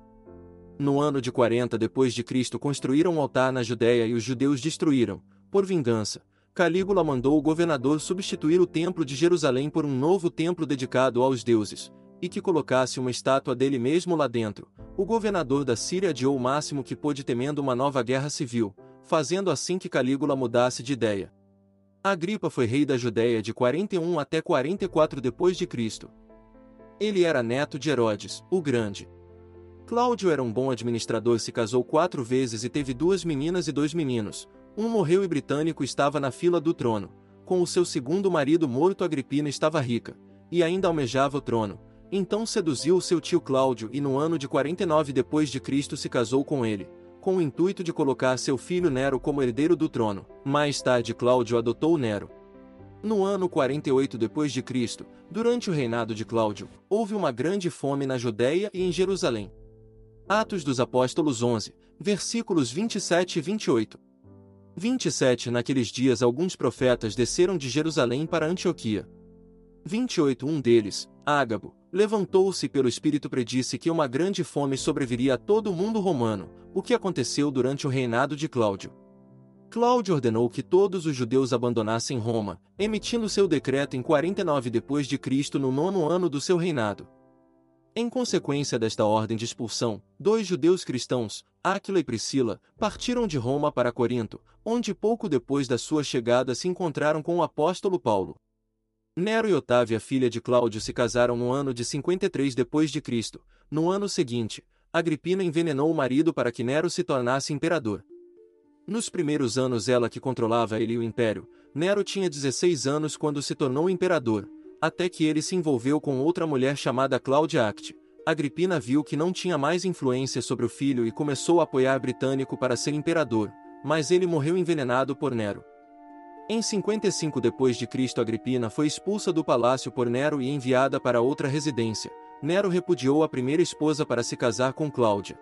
No ano de 40 depois de Cristo construíram um altar na Judéia e os judeus destruíram. Por vingança, Calígula mandou o governador substituir o templo de Jerusalém por um novo templo dedicado aos deuses, e que colocasse uma estátua dele mesmo lá dentro. O governador da Síria adiou o máximo que pôde temendo uma nova guerra civil, fazendo assim que Calígula mudasse de ideia. Agripa foi rei da Judéia de 41 até 44 depois de Cristo. Ele era neto de Herodes, o Grande. Cláudio era um bom administrador, se casou quatro vezes e teve duas meninas e dois meninos. Um morreu e britânico estava na fila do trono. Com o seu segundo marido morto, Agripina estava rica e ainda almejava o trono. Então seduziu seu tio Cláudio e no ano de 49 depois de Cristo se casou com ele com o intuito de colocar seu filho Nero como herdeiro do trono. Mais tarde Cláudio adotou Nero. No ano 48 d.C., durante o reinado de Cláudio, houve uma grande fome na Judéia e em Jerusalém. Atos dos Apóstolos 11, versículos 27 e 28. 27 Naqueles dias alguns profetas desceram de Jerusalém para Antioquia. 28 Um deles, Ágabo, levantou-se pelo Espírito predisse que uma grande fome sobreviria a todo o mundo romano, o que aconteceu durante o reinado de Cláudio. Cláudio ordenou que todos os judeus abandonassem Roma, emitindo seu decreto em 49 depois de Cristo no nono ano do seu reinado. Em consequência desta ordem de expulsão, dois judeus cristãos, Áquila e Priscila, partiram de Roma para Corinto, onde pouco depois da sua chegada se encontraram com o apóstolo Paulo. Nero e Otávia, filha de Cláudio, se casaram no ano de 53 depois de Cristo. No ano seguinte, Agripina envenenou o marido para que Nero se tornasse imperador. Nos primeiros anos ela que controlava ele e o império, Nero tinha 16 anos quando se tornou imperador, até que ele se envolveu com outra mulher chamada Cláudia Acte. Agripina viu que não tinha mais influência sobre o filho e começou a apoiar Britânico para ser imperador, mas ele morreu envenenado por Nero. Em 55 depois de Cristo Agripina foi expulsa do palácio por Nero e enviada para outra residência, Nero repudiou a primeira esposa para se casar com Cláudia.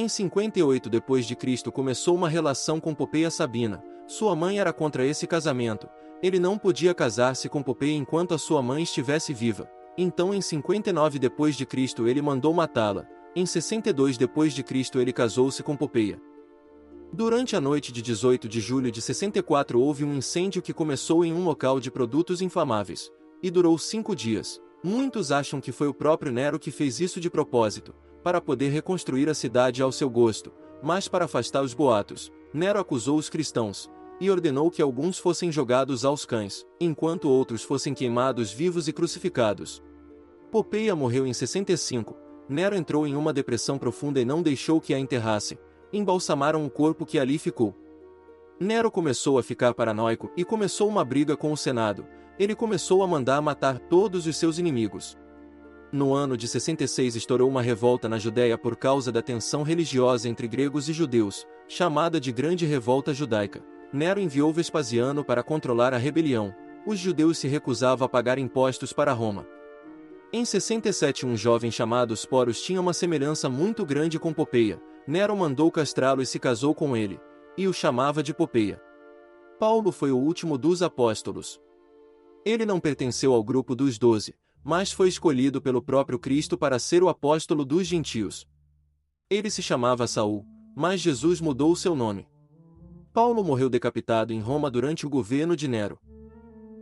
Em 58 depois de Cristo começou uma relação com Popeia Sabina. Sua mãe era contra esse casamento. Ele não podia casar-se com Popeia enquanto a sua mãe estivesse viva. Então em 59 depois de Cristo ele mandou matá-la. Em 62 depois de Cristo ele casou-se com Popeia. Durante a noite de 18 de julho de 64 houve um incêndio que começou em um local de produtos inflamáveis e durou cinco dias. Muitos acham que foi o próprio Nero que fez isso de propósito, para poder reconstruir a cidade ao seu gosto, mas para afastar os boatos, Nero acusou os cristãos, e ordenou que alguns fossem jogados aos cães, enquanto outros fossem queimados vivos e crucificados. Popeia morreu em 65, Nero entrou em uma depressão profunda e não deixou que a enterrassem, embalsamaram o corpo que ali ficou. Nero começou a ficar paranoico e começou uma briga com o Senado, ele começou a mandar matar todos os seus inimigos. No ano de 66 estourou uma revolta na Judéia por causa da tensão religiosa entre gregos e judeus, chamada de Grande Revolta Judaica. Nero enviou Vespasiano para controlar a rebelião. Os judeus se recusavam a pagar impostos para Roma. Em 67 um jovem chamado Sporos tinha uma semelhança muito grande com Popeia. Nero mandou castrá-lo e se casou com ele, e o chamava de Popeia. Paulo foi o último dos apóstolos. Ele não pertenceu ao grupo dos doze, mas foi escolhido pelo próprio Cristo para ser o apóstolo dos gentios. Ele se chamava Saul, mas Jesus mudou seu nome. Paulo morreu decapitado em Roma durante o governo de Nero.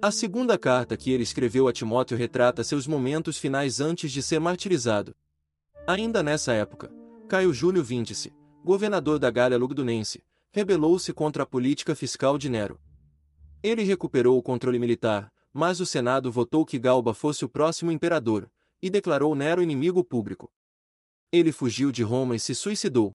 A segunda carta que ele escreveu a Timóteo retrata seus momentos finais antes de ser martirizado. Ainda nessa época, Caio Júlio Víndice, governador da Gália Lugdunense, rebelou-se contra a política fiscal de Nero. Ele recuperou o controle militar, mas o Senado votou que Galba fosse o próximo imperador, e declarou Nero inimigo público. Ele fugiu de Roma e se suicidou.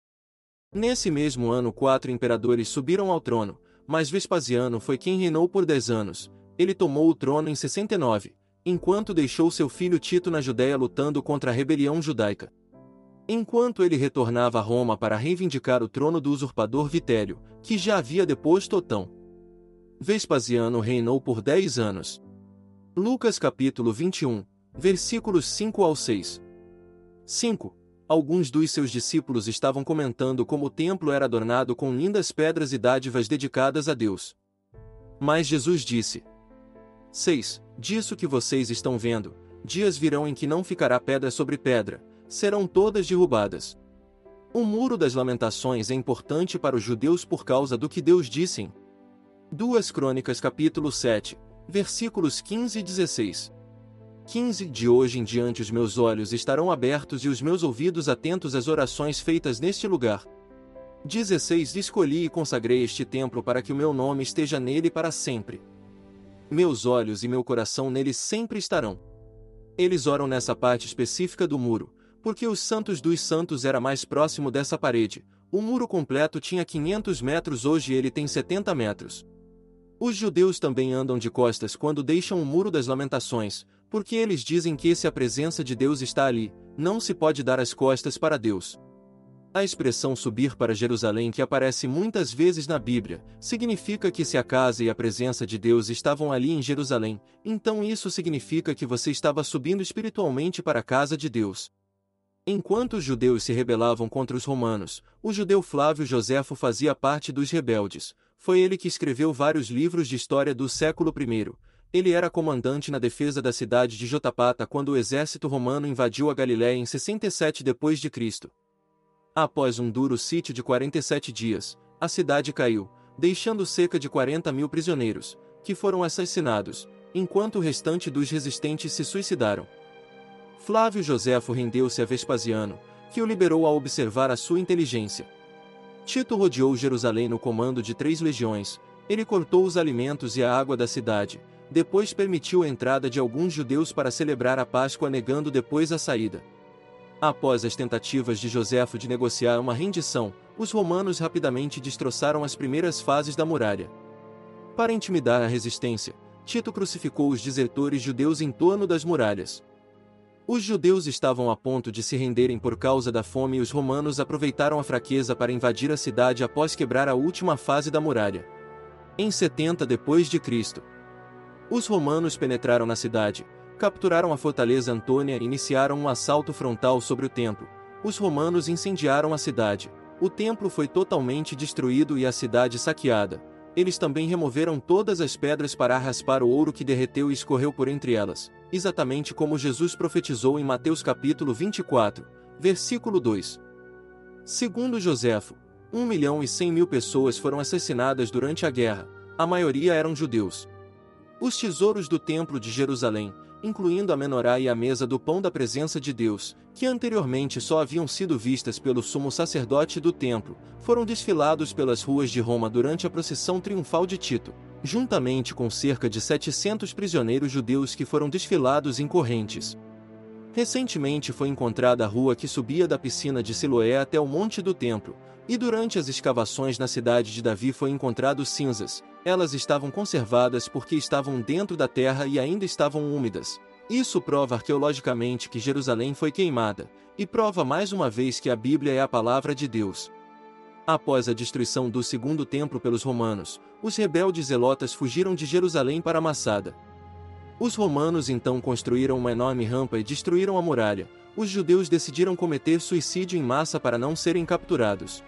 Nesse mesmo ano quatro imperadores subiram ao trono, mas Vespasiano foi quem reinou por dez anos, ele tomou o trono em 69, enquanto deixou seu filho Tito na Judéia lutando contra a rebelião judaica. Enquanto ele retornava a Roma para reivindicar o trono do usurpador Vitério, que já havia deposto Otão. Vespasiano reinou por dez anos. Lucas capítulo 21, versículos 5 ao 6. 5. Alguns dos seus discípulos estavam comentando como o templo era adornado com lindas pedras e dádivas dedicadas a Deus. Mas Jesus disse: 6. Disso que vocês estão vendo, dias virão em que não ficará pedra sobre pedra, serão todas derrubadas. O muro das lamentações é importante para os judeus por causa do que Deus disse em 2 Crônicas capítulo 7, versículos 15 e 16. 15 De hoje em diante os meus olhos estarão abertos e os meus ouvidos atentos às orações feitas neste lugar. 16 Escolhi e consagrei este templo para que o meu nome esteja nele para sempre. Meus olhos e meu coração nele sempre estarão. Eles oram nessa parte específica do muro, porque os santos dos santos era mais próximo dessa parede. O muro completo tinha 500 metros, hoje ele tem 70 metros. Os judeus também andam de costas quando deixam o muro das lamentações, porque eles dizem que se a presença de Deus está ali, não se pode dar as costas para Deus. A expressão subir para Jerusalém, que aparece muitas vezes na Bíblia, significa que se a casa e a presença de Deus estavam ali em Jerusalém, então isso significa que você estava subindo espiritualmente para a casa de Deus. Enquanto os judeus se rebelavam contra os romanos, o judeu Flávio Joséfo fazia parte dos rebeldes. Foi ele que escreveu vários livros de história do século I. Ele era comandante na defesa da cidade de Jotapata quando o exército romano invadiu a Galiléia em 67 d.C. Após um duro sítio de 47 dias, a cidade caiu, deixando cerca de 40 mil prisioneiros, que foram assassinados, enquanto o restante dos resistentes se suicidaram. Flávio Joséfo rendeu-se a Vespasiano, que o liberou a observar a sua inteligência. Tito rodeou Jerusalém no comando de três legiões, ele cortou os alimentos e a água da cidade, depois permitiu a entrada de alguns judeus para celebrar a Páscoa negando depois a saída. Após as tentativas de Joséfo de negociar uma rendição, os romanos rapidamente destroçaram as primeiras fases da muralha. Para intimidar a resistência, Tito crucificou os desertores judeus em torno das muralhas. Os judeus estavam a ponto de se renderem por causa da fome e os romanos aproveitaram a fraqueza para invadir a cidade após quebrar a última fase da muralha. Em 70 depois de Cristo, os romanos penetraram na cidade, capturaram a fortaleza Antônia e iniciaram um assalto frontal sobre o templo. Os romanos incendiaram a cidade. O templo foi totalmente destruído e a cidade saqueada. Eles também removeram todas as pedras para raspar o ouro que derreteu e escorreu por entre elas exatamente como Jesus profetizou em Mateus capítulo 24, versículo 2. Segundo Joséfo, um milhão e cem mil pessoas foram assassinadas durante a guerra, a maioria eram judeus. Os tesouros do Templo de Jerusalém, incluindo a menorá e a mesa do pão da presença de Deus, que anteriormente só haviam sido vistas pelo sumo sacerdote do templo, foram desfilados pelas ruas de Roma durante a procissão triunfal de Tito juntamente com cerca de 700 prisioneiros judeus que foram desfilados em correntes. Recentemente foi encontrada a rua que subia da piscina de Siloé até o Monte do Templo, e durante as escavações na cidade de Davi foi encontrado cinzas. Elas estavam conservadas porque estavam dentro da terra e ainda estavam úmidas. Isso prova arqueologicamente que Jerusalém foi queimada, e prova mais uma vez que a Bíblia é a palavra de Deus. Após a destruição do segundo templo pelos romanos, os rebeldes zelotas fugiram de Jerusalém para Massada. Os romanos então construíram uma enorme rampa e destruíram a muralha. Os judeus decidiram cometer suicídio em massa para não serem capturados.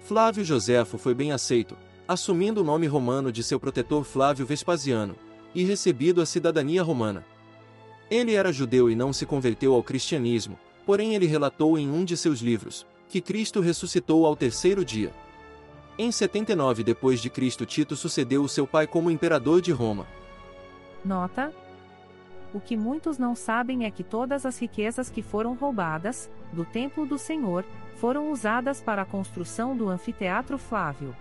Flávio Joséfo foi bem aceito, assumindo o nome romano de seu protetor Flávio Vespasiano, e recebido a cidadania romana. Ele era judeu e não se converteu ao cristianismo, porém ele relatou em um de seus livros, que Cristo ressuscitou ao terceiro dia. Em 79 depois de Cristo Tito sucedeu o seu pai como imperador de Roma. Nota: O que muitos não sabem é que todas as riquezas que foram roubadas do templo do Senhor foram usadas para a construção do anfiteatro Flávio,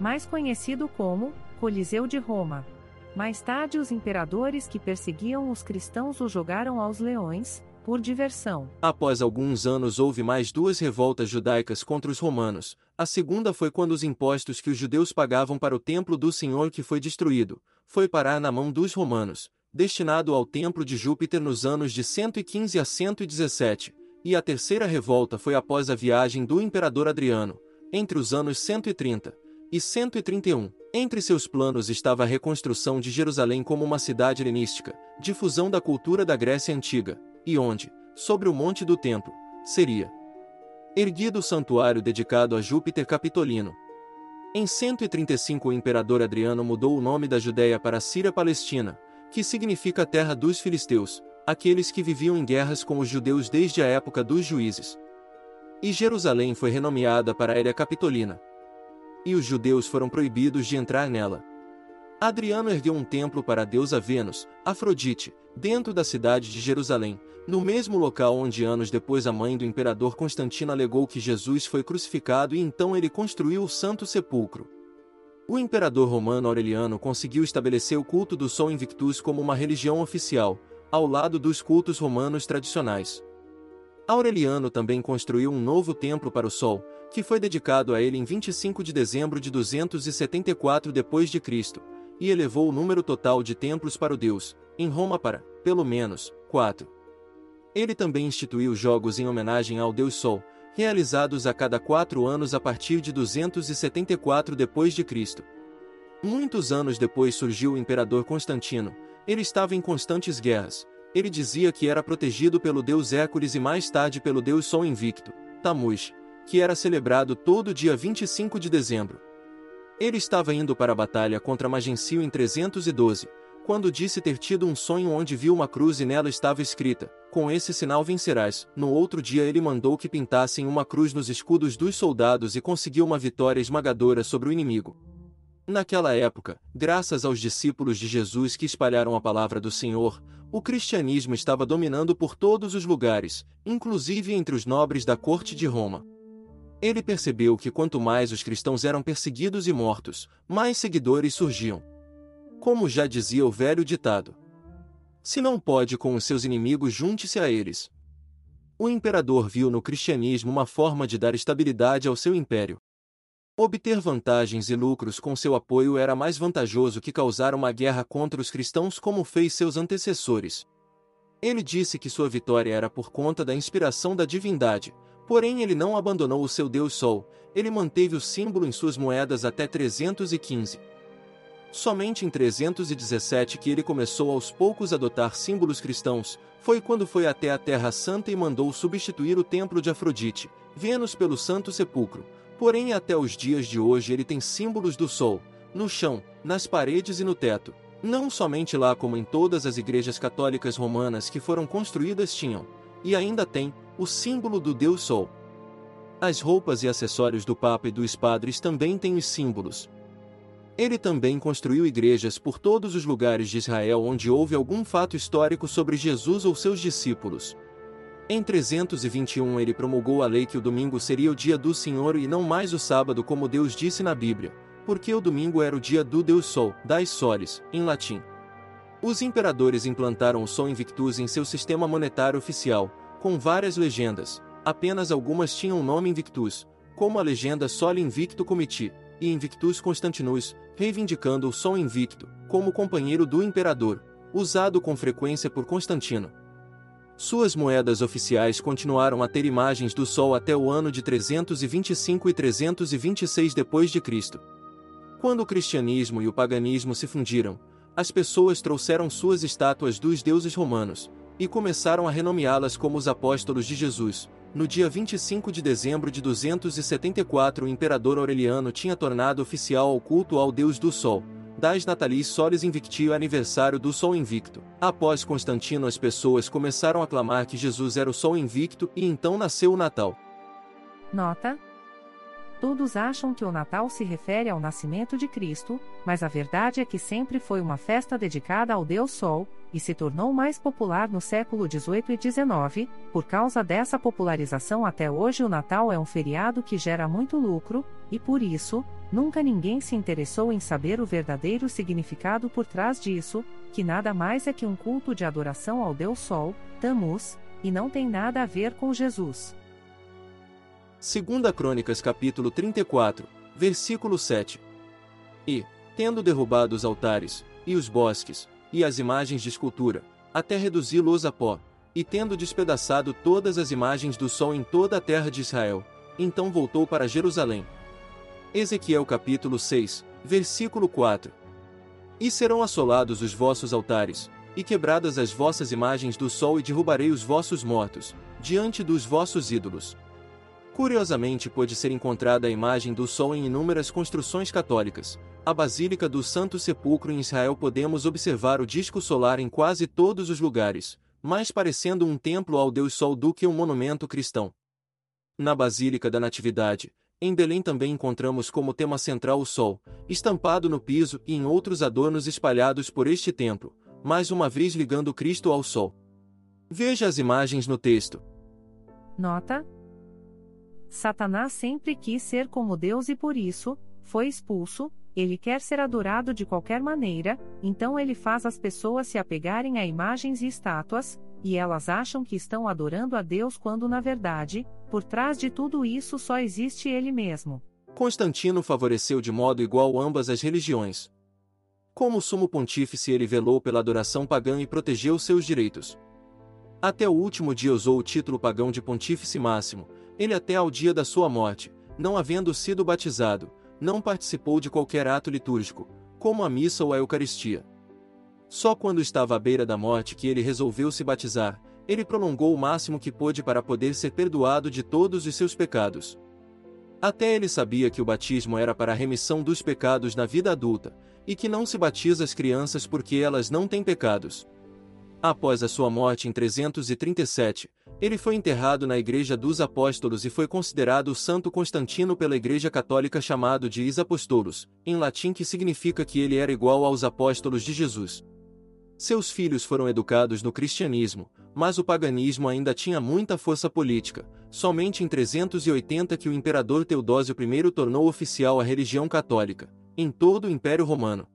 mais conhecido como Coliseu de Roma. Mais tarde, os imperadores que perseguiam os cristãos o jogaram aos leões, por diversão. Após alguns anos houve mais duas revoltas judaicas contra os romanos. A segunda foi quando os impostos que os judeus pagavam para o templo do Senhor que foi destruído, foi parar na mão dos romanos, destinado ao templo de Júpiter nos anos de 115 a 117, e a terceira revolta foi após a viagem do imperador Adriano, entre os anos 130 e 131. Entre seus planos estava a reconstrução de Jerusalém como uma cidade helenística, difusão da cultura da Grécia Antiga, e onde, sobre o monte do templo, seria erguido o santuário dedicado a Júpiter Capitolino. Em 135 o imperador Adriano mudou o nome da Judéia para Síria Palestina, que significa terra dos filisteus, aqueles que viviam em guerras com os judeus desde a época dos juízes. E Jerusalém foi renomeada para Éria Capitolina. E os judeus foram proibidos de entrar nela. Adriano ergueu um templo para a deusa Vênus, Afrodite, dentro da cidade de Jerusalém, no mesmo local onde anos depois a mãe do imperador Constantino alegou que Jesus foi crucificado e então ele construiu o Santo Sepulcro. O imperador romano Aureliano conseguiu estabelecer o culto do Sol Invictus como uma religião oficial, ao lado dos cultos romanos tradicionais. Aureliano também construiu um novo templo para o Sol, que foi dedicado a ele em 25 de dezembro de 274 d.C., e elevou o número total de templos para o deus, em Roma para, pelo menos, quatro. Ele também instituiu jogos em homenagem ao deus Sol, realizados a cada quatro anos a partir de 274 d.C. Muitos anos depois surgiu o imperador Constantino, ele estava em constantes guerras. Ele dizia que era protegido pelo deus Hércules e mais tarde pelo deus Sol Invicto, Tammuz, que era celebrado todo dia 25 de dezembro. Ele estava indo para a batalha contra Magencio em 312, quando disse ter tido um sonho onde viu uma cruz e nela estava escrita: Com esse sinal vencerás. No outro dia ele mandou que pintassem uma cruz nos escudos dos soldados e conseguiu uma vitória esmagadora sobre o inimigo. Naquela época, graças aos discípulos de Jesus que espalharam a palavra do Senhor, o cristianismo estava dominando por todos os lugares, inclusive entre os nobres da corte de Roma. Ele percebeu que quanto mais os cristãos eram perseguidos e mortos, mais seguidores surgiam. Como já dizia o velho ditado: Se não pode com os seus inimigos, junte-se a eles. O imperador viu no cristianismo uma forma de dar estabilidade ao seu império. Obter vantagens e lucros com seu apoio era mais vantajoso que causar uma guerra contra os cristãos como fez seus antecessores. Ele disse que sua vitória era por conta da inspiração da divindade, porém ele não abandonou o seu Deus Sol, ele manteve o símbolo em suas moedas até 315. Somente em 317 que ele começou aos poucos a adotar símbolos cristãos, foi quando foi até a Terra Santa e mandou substituir o templo de Afrodite, Vênus pelo Santo Sepulcro, Porém, até os dias de hoje ele tem símbolos do sol, no chão, nas paredes e no teto. Não somente lá como em todas as igrejas católicas romanas que foram construídas tinham, e ainda tem, o símbolo do Deus Sol. As roupas e acessórios do Papa e dos padres também têm os símbolos. Ele também construiu igrejas por todos os lugares de Israel onde houve algum fato histórico sobre Jesus ou seus discípulos. Em 321 ele promulgou a lei que o domingo seria o dia do Senhor e não mais o sábado como Deus disse na Bíblia, porque o domingo era o dia do Deus Sol, das Solis, em latim. Os imperadores implantaram o Sol Invictus em seu sistema monetário oficial, com várias legendas, apenas algumas tinham o nome Invictus, como a legenda Soli Invicto Comiti, e Invictus Constantinus, reivindicando o Sol Invicto, como companheiro do imperador, usado com frequência por Constantino. Suas moedas oficiais continuaram a ter imagens do Sol até o ano de 325 e 326 d.C. Quando o cristianismo e o paganismo se fundiram, as pessoas trouxeram suas estátuas dos deuses romanos e começaram a renomeá-las como os apóstolos de Jesus. No dia 25 de dezembro de 274, o imperador Aureliano tinha tornado oficial o culto ao deus do Sol, das Natalis Solis Invictio aniversário do Sol Invicto. Após Constantino as pessoas começaram a clamar que Jesus era o Sol Invicto e então nasceu o Natal. Nota: Todos acham que o Natal se refere ao nascimento de Cristo, mas a verdade é que sempre foi uma festa dedicada ao Deus Sol, e se tornou mais popular no século XVIII e XIX. Por causa dessa popularização, até hoje o Natal é um feriado que gera muito lucro, e por isso, nunca ninguém se interessou em saber o verdadeiro significado por trás disso, que nada mais é que um culto de adoração ao Deus Sol, Tammuz, e não tem nada a ver com Jesus. Segunda Crônicas capítulo 34, versículo 7. E, tendo derrubado os altares, e os bosques, e as imagens de escultura, até reduzi-los a pó, e tendo despedaçado todas as imagens do sol em toda a terra de Israel, então voltou para Jerusalém. Ezequiel capítulo 6, versículo 4. E serão assolados os vossos altares, e quebradas as vossas imagens do sol e derrubarei os vossos mortos, diante dos vossos ídolos. Curiosamente pode ser encontrada a imagem do sol em inúmeras construções católicas. A Basílica do Santo Sepulcro em Israel podemos observar o disco solar em quase todos os lugares, mais parecendo um templo ao Deus Sol do que um monumento cristão. Na Basílica da Natividade, em Belém também encontramos como tema central o Sol, estampado no piso e em outros adornos espalhados por este templo, mais uma vez ligando Cristo ao Sol. Veja as imagens no texto. Nota: Satanás sempre quis ser como Deus e por isso, foi expulso, ele quer ser adorado de qualquer maneira, então ele faz as pessoas se apegarem a imagens e estátuas, e elas acham que estão adorando a Deus quando na verdade, por trás de tudo isso só existe ele mesmo. Constantino favoreceu de modo igual ambas as religiões. Como sumo pontífice, ele velou pela adoração pagã e protegeu seus direitos. Até o último dia usou o título pagão de pontífice máximo, ele até ao dia da sua morte, não havendo sido batizado, não participou de qualquer ato litúrgico, como a missa ou a Eucaristia. Só quando estava à beira da morte que ele resolveu se batizar, ele prolongou o máximo que pôde para poder ser perdoado de todos os seus pecados. Até ele sabia que o batismo era para a remissão dos pecados na vida adulta, e que não se batiza as crianças porque elas não têm pecados. Após a sua morte em 337, ele foi enterrado na Igreja dos Apóstolos e foi considerado o Santo Constantino pela Igreja Católica chamado de Is Apostolos, em latim que significa que ele era igual aos apóstolos de Jesus. Seus filhos foram educados no cristianismo, mas o paganismo ainda tinha muita força política, somente em 380 que o imperador Teodósio I tornou oficial a religião católica, em todo o Império Romano.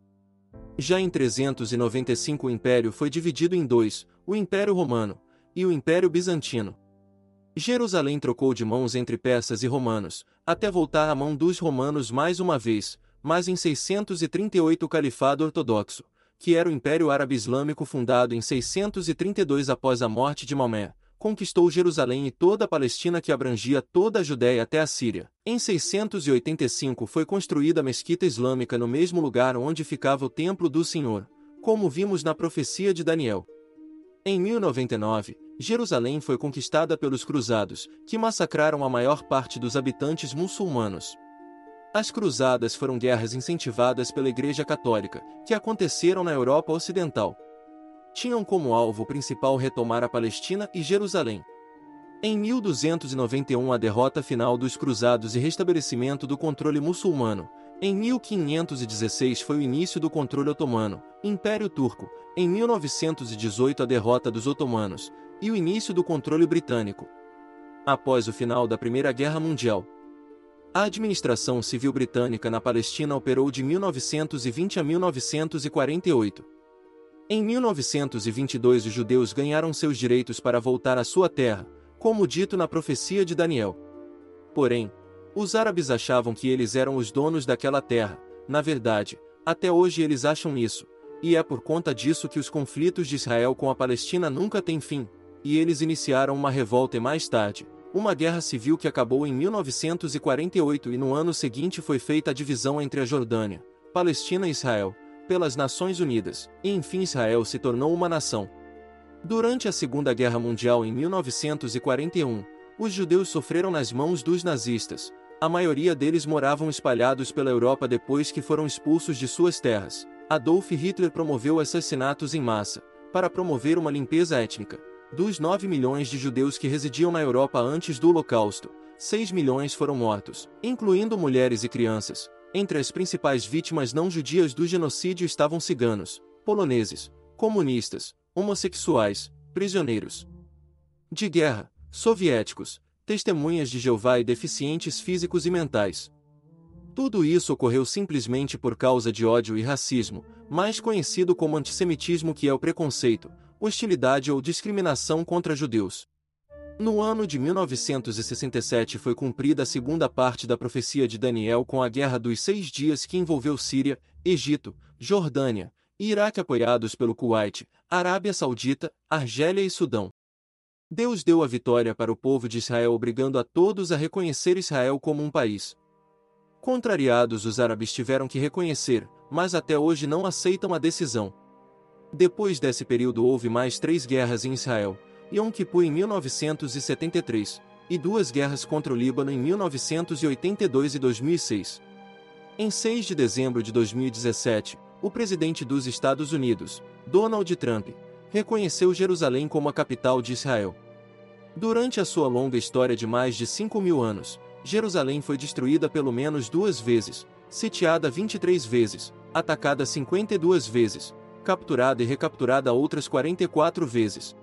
Já em 395 o império foi dividido em dois, o Império Romano, e o Império Bizantino. Jerusalém trocou de mãos entre persas e romanos, até voltar à mão dos romanos mais uma vez, mas em 638 o Califado Ortodoxo, que era o Império Árabe Islâmico fundado em 632 após a morte de Maomé, conquistou Jerusalém e toda a Palestina que abrangia toda a Judéia até a Síria. Em 685 foi construída a mesquita islâmica no mesmo lugar onde ficava o Templo do Senhor, como vimos na profecia de Daniel. Em 1099, Jerusalém foi conquistada pelos cruzados, que massacraram a maior parte dos habitantes muçulmanos. As cruzadas foram guerras incentivadas pela Igreja Católica, que aconteceram na Europa Ocidental. Tinham como alvo principal retomar a Palestina e Jerusalém. Em 1291, a derrota final dos cruzados e restabelecimento do controle muçulmano, em 1516 foi o início do controle otomano, Império Turco, em 1918 a derrota dos otomanos, e o início do controle britânico. Após o final da Primeira Guerra Mundial, a administração civil britânica na Palestina operou de 1920 a 1948. Em 1922 os judeus ganharam seus direitos para voltar à sua terra, como dito na profecia de Daniel. Porém, os árabes achavam que eles eram os donos daquela terra, na verdade, até hoje eles acham isso, e é por conta disso que os conflitos de Israel com a Palestina nunca têm fim, e eles iniciaram uma revolta e mais tarde, uma guerra civil que acabou em 1948 e no ano seguinte foi feita a divisão entre a Jordânia, Palestina e Israel, pelas Nações Unidas, e enfim Israel se tornou uma nação. Durante a Segunda Guerra Mundial em 1941, os judeus sofreram nas mãos dos nazistas, a maioria deles moravam espalhados pela Europa depois que foram expulsos de suas terras. Adolf Hitler promoveu assassinatos em massa, para promover uma limpeza étnica. Dos 9 milhões de judeus que residiam na Europa antes do Holocausto, 6 milhões foram mortos, incluindo mulheres e crianças. Entre as principais vítimas não judias do genocídio estavam ciganos, poloneses, comunistas, homossexuais, prisioneiros de guerra, soviéticos, testemunhas de Jeová e deficientes físicos e mentais. Tudo isso ocorreu simplesmente por causa de ódio e racismo, mais conhecido como antissemitismo que é o preconceito, hostilidade ou discriminação contra judeus. No ano de 1967 foi cumprida a segunda parte da profecia de Daniel com a Guerra dos Seis Dias que envolveu Síria, Egito, Jordânia, Iraque apoiados pelo Kuwait, Arábia Saudita, Argélia e Sudão. Deus deu a vitória para o povo de Israel obrigando a todos a reconhecer Israel como um país. Contrariados, os árabes tiveram que reconhecer, mas até hoje não aceitam a decisão. Depois desse período houve mais três guerras em Israel, Yom Kippur em 1973, e duas guerras contra o Líbano em 1982 e 2006. Em 6 de dezembro de 2017, o presidente dos Estados Unidos, Donald Trump, reconheceu Jerusalém como a capital de Israel. Durante a sua longa história de mais de 5 mil anos, Jerusalém foi destruída pelo menos duas vezes, sitiada 23 vezes, atacada 52 vezes, capturada e recapturada outras 44 vezes,